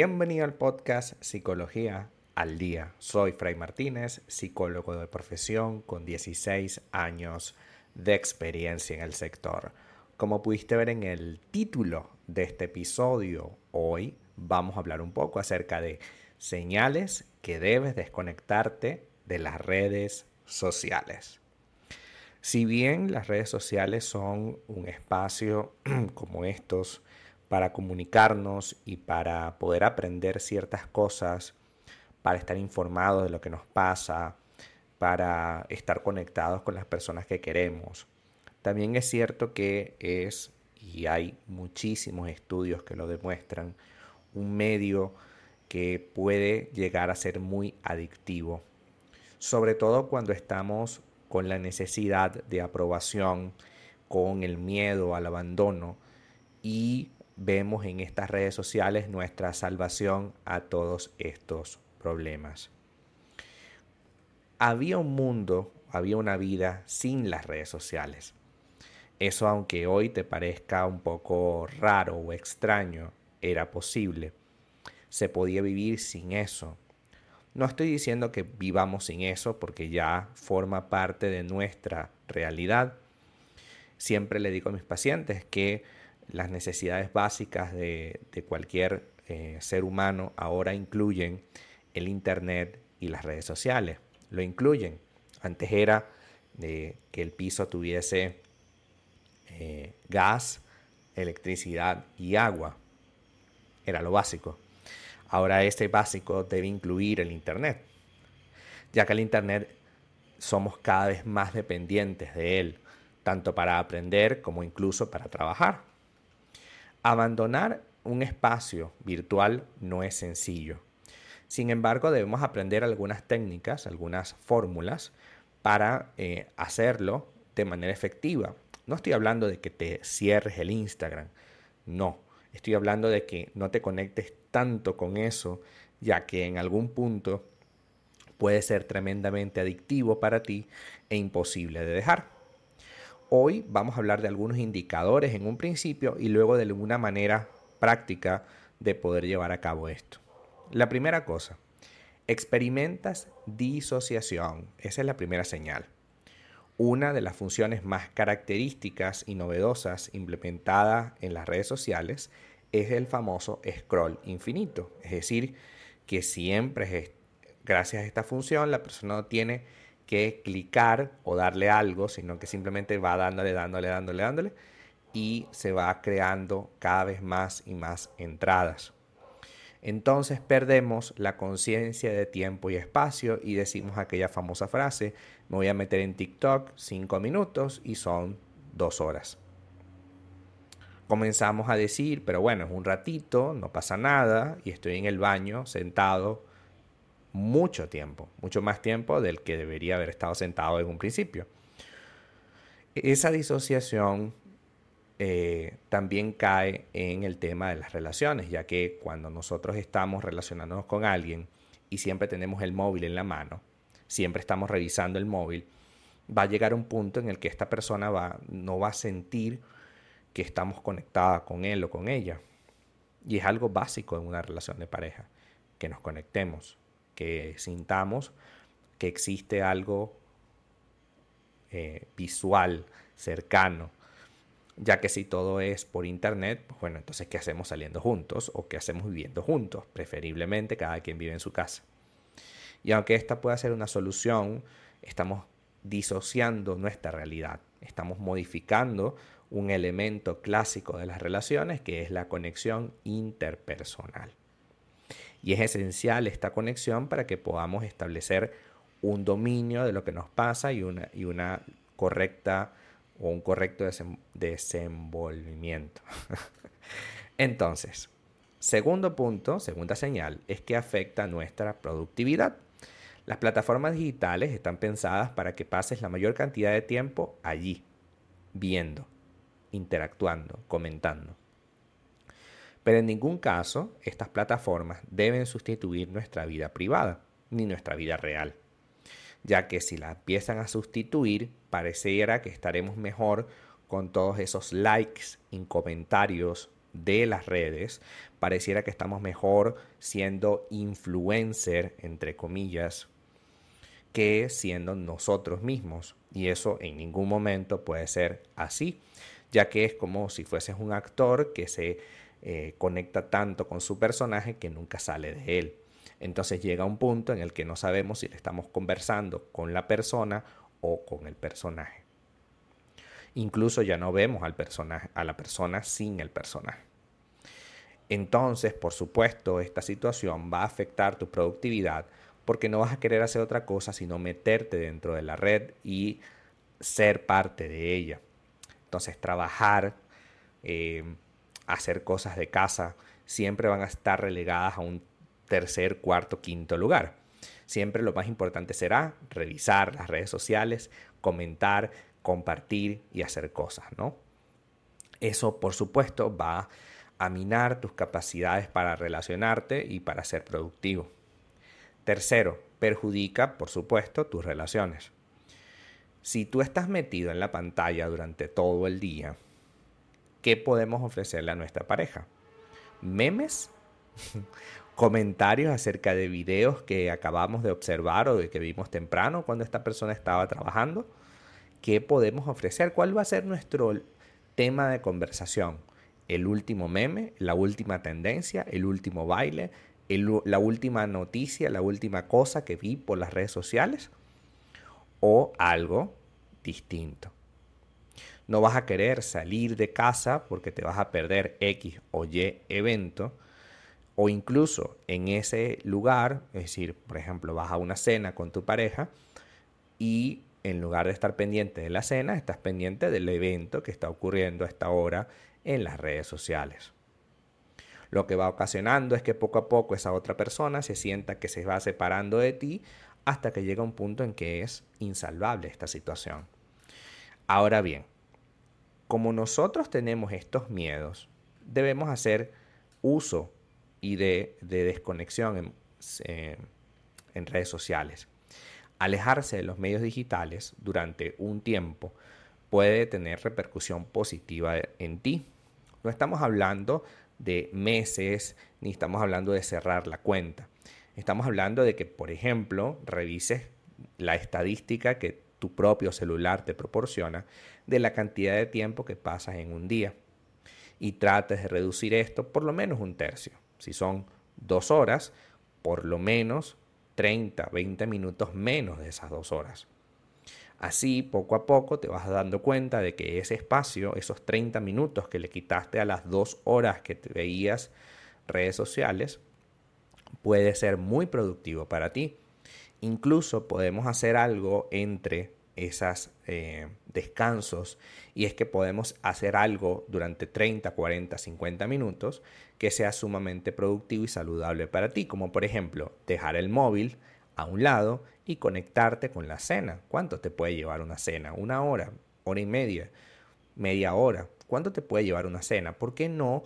Bienvenido al podcast Psicología al Día. Soy Fray Martínez, psicólogo de profesión con 16 años de experiencia en el sector. Como pudiste ver en el título de este episodio, hoy vamos a hablar un poco acerca de señales que debes desconectarte de las redes sociales. Si bien las redes sociales son un espacio como estos para comunicarnos y para poder aprender ciertas cosas, para estar informados de lo que nos pasa, para estar conectados con las personas que queremos. También es cierto que es, y hay muchísimos estudios que lo demuestran, un medio que puede llegar a ser muy adictivo, sobre todo cuando estamos con la necesidad de aprobación, con el miedo al abandono y vemos en estas redes sociales nuestra salvación a todos estos problemas. Había un mundo, había una vida sin las redes sociales. Eso aunque hoy te parezca un poco raro o extraño, era posible. Se podía vivir sin eso. No estoy diciendo que vivamos sin eso porque ya forma parte de nuestra realidad. Siempre le digo a mis pacientes que las necesidades básicas de, cualquier eh, ser humano ahora incluyen el Internet y las redes sociales. Lo incluyen. Antes era de que el piso tuviese eh, gas, electricidad y agua. Era lo básico. Ahora este básico debe incluir el Internet, ya que el Internet somos cada vez más dependientes de él, tanto para aprender como incluso para trabajar. Abandonar un espacio virtual no es sencillo. Sin embargo, debemos aprender algunas técnicas, algunas fórmulas para eh, hacerlo de manera efectiva. No estoy hablando de que te cierres el Instagram, no. Estoy hablando de que no te conectes tanto con eso, ya que en algún punto puede ser tremendamente adictivo para ti e imposible de dejar. Hoy vamos a hablar de algunos indicadores en un principio y luego de alguna manera práctica de poder llevar a cabo esto. La primera cosa, experimentas disociación. Esa es la primera señal. Una de las funciones más características y novedosas implementadas en las redes sociales es el famoso scroll infinito. Es decir, que siempre, gracias a esta función, la persona no tiene que clicar o darle algo, sino que simplemente va dándole, dándole, dándole, dándole y se va creando cada vez más y más entradas. Entonces perdemos la conciencia de tiempo y espacio y decimos aquella famosa frase, me voy a meter en TikTok cinco minutos y son dos horas. Comenzamos a decir, pero bueno, es un ratito, no pasa nada y estoy en el baño sentado mucho tiempo, mucho más tiempo del que debería haber estado sentado en un principio. Esa disociación eh, también cae en el tema de las relaciones, ya que cuando nosotros estamos relacionándonos con alguien y siempre tenemos el móvil en la mano, siempre estamos revisando el móvil, va a llegar un punto en el que esta persona va, no va a sentir que estamos conectadas con él o con ella. Y es algo básico en una relación de pareja, que nos conectemos, que sintamos que existe algo eh, visual, cercano, ya que si todo es por internet, pues bueno, entonces ¿qué hacemos saliendo juntos o qué hacemos viviendo juntos? Preferiblemente cada quien vive en su casa. Y aunque esta pueda ser una solución, estamos disociando nuestra realidad, estamos modificando un elemento clásico de las relaciones que es la conexión interpersonal. Y es esencial esta conexión para que podamos establecer un dominio de lo que nos pasa y una, y una correcta o un correcto desenvolvimiento. Entonces, segundo punto, segunda señal, es que afecta nuestra productividad. Las plataformas digitales están pensadas para que pases la mayor cantidad de tiempo allí, viendo, interactuando, comentando. Pero en ningún caso estas plataformas deben sustituir nuestra vida privada ni nuestra vida real ya que si la empiezan a sustituir, pareciera que estaremos mejor con todos esos likes y comentarios de las redes, pareciera que estamos mejor siendo influencer, entre comillas, que siendo nosotros mismos. Y eso en ningún momento puede ser así, ya que es como si fueses un actor que se eh, conecta tanto con su personaje que nunca sale de él. Entonces llega un punto en el que no sabemos si le estamos conversando con la persona o con el personaje. Incluso ya no vemos al personaje, a la persona sin el personaje. Entonces, por supuesto, esta situación va a afectar tu productividad porque no vas a querer hacer otra cosa sino meterte dentro de la red y ser parte de ella. Entonces, trabajar, eh, hacer cosas de casa, siempre van a estar relegadas a un tercer, cuarto, quinto lugar. Siempre lo más importante será revisar las redes sociales, comentar, compartir y hacer cosas, ¿no? Eso, por supuesto, va a minar tus capacidades para relacionarte y para ser productivo. Tercero, perjudica, por supuesto, tus relaciones. Si tú estás metido en la pantalla durante todo el día, ¿qué podemos ofrecerle a nuestra pareja? ¿Memes? ¿Comentarios acerca de videos que acabamos de observar o de que vimos temprano cuando esta persona estaba trabajando? ¿Qué podemos ofrecer? ¿Cuál va a ser nuestro tema de conversación? ¿El último meme? ¿La última tendencia? ¿El último baile? ¿La última noticia? ¿La última cosa que vi por las redes sociales? ¿O algo distinto? No vas a querer salir de casa porque te vas a perder X o Y evento. O incluso en ese lugar, es decir, por ejemplo, vas a una cena con tu pareja y en lugar de estar pendiente de la cena, estás pendiente del evento que está ocurriendo a esta hora en las redes sociales. Lo que va ocasionando es que poco a poco esa otra persona se sienta que se va separando de ti hasta que llega un punto en que es insalvable esta situación. Ahora bien, como nosotros tenemos estos miedos, debemos hacer uso y de, desconexión en, en redes sociales. Alejarse de los medios digitales durante un tiempo puede tener repercusión positiva en ti. No estamos hablando de meses, ni estamos hablando de cerrar la cuenta. Estamos hablando de que, por ejemplo, revises la estadística que tu propio celular te proporciona de la cantidad de tiempo que pasas en un día. Y trates de reducir esto por lo menos un tercio. Si son dos horas, por lo menos 30, 20 minutos menos de esas dos horas. Así, poco a poco, te vas dando cuenta de que ese espacio, esos 30 minutos que le quitaste a las dos horas que te veías redes sociales, puede ser muy productivo para ti. Incluso podemos hacer algo entre esos eh, descansos y es que podemos hacer algo durante 30, 40, 50 minutos que sea sumamente productivo y saludable para ti, como por ejemplo dejar el móvil a un lado y conectarte con la cena. ¿Cuánto te puede llevar una cena? ¿Una hora? ¿Hora y media? ¿Media hora? ¿Cuánto te puede llevar una cena? ¿Por qué no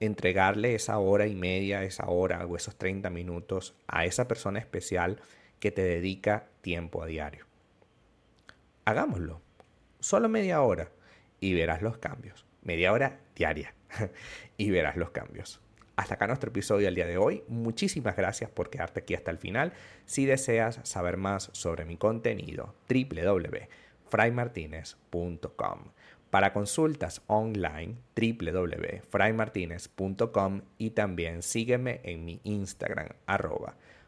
entregarle esa hora y media, esa hora o esos 30 minutos a esa persona especial que te dedica tiempo a diario? hagámoslo. Solo media hora y verás los cambios. Media hora diaria y verás los cambios. Hasta acá nuestro episodio del día de hoy. Muchísimas gracias por quedarte aquí hasta el final. Si deseas saber más sobre mi contenido, www.fraymartinez.com. Para consultas online, www.fraymartinez.com y también sígueme en mi Instagram, arroba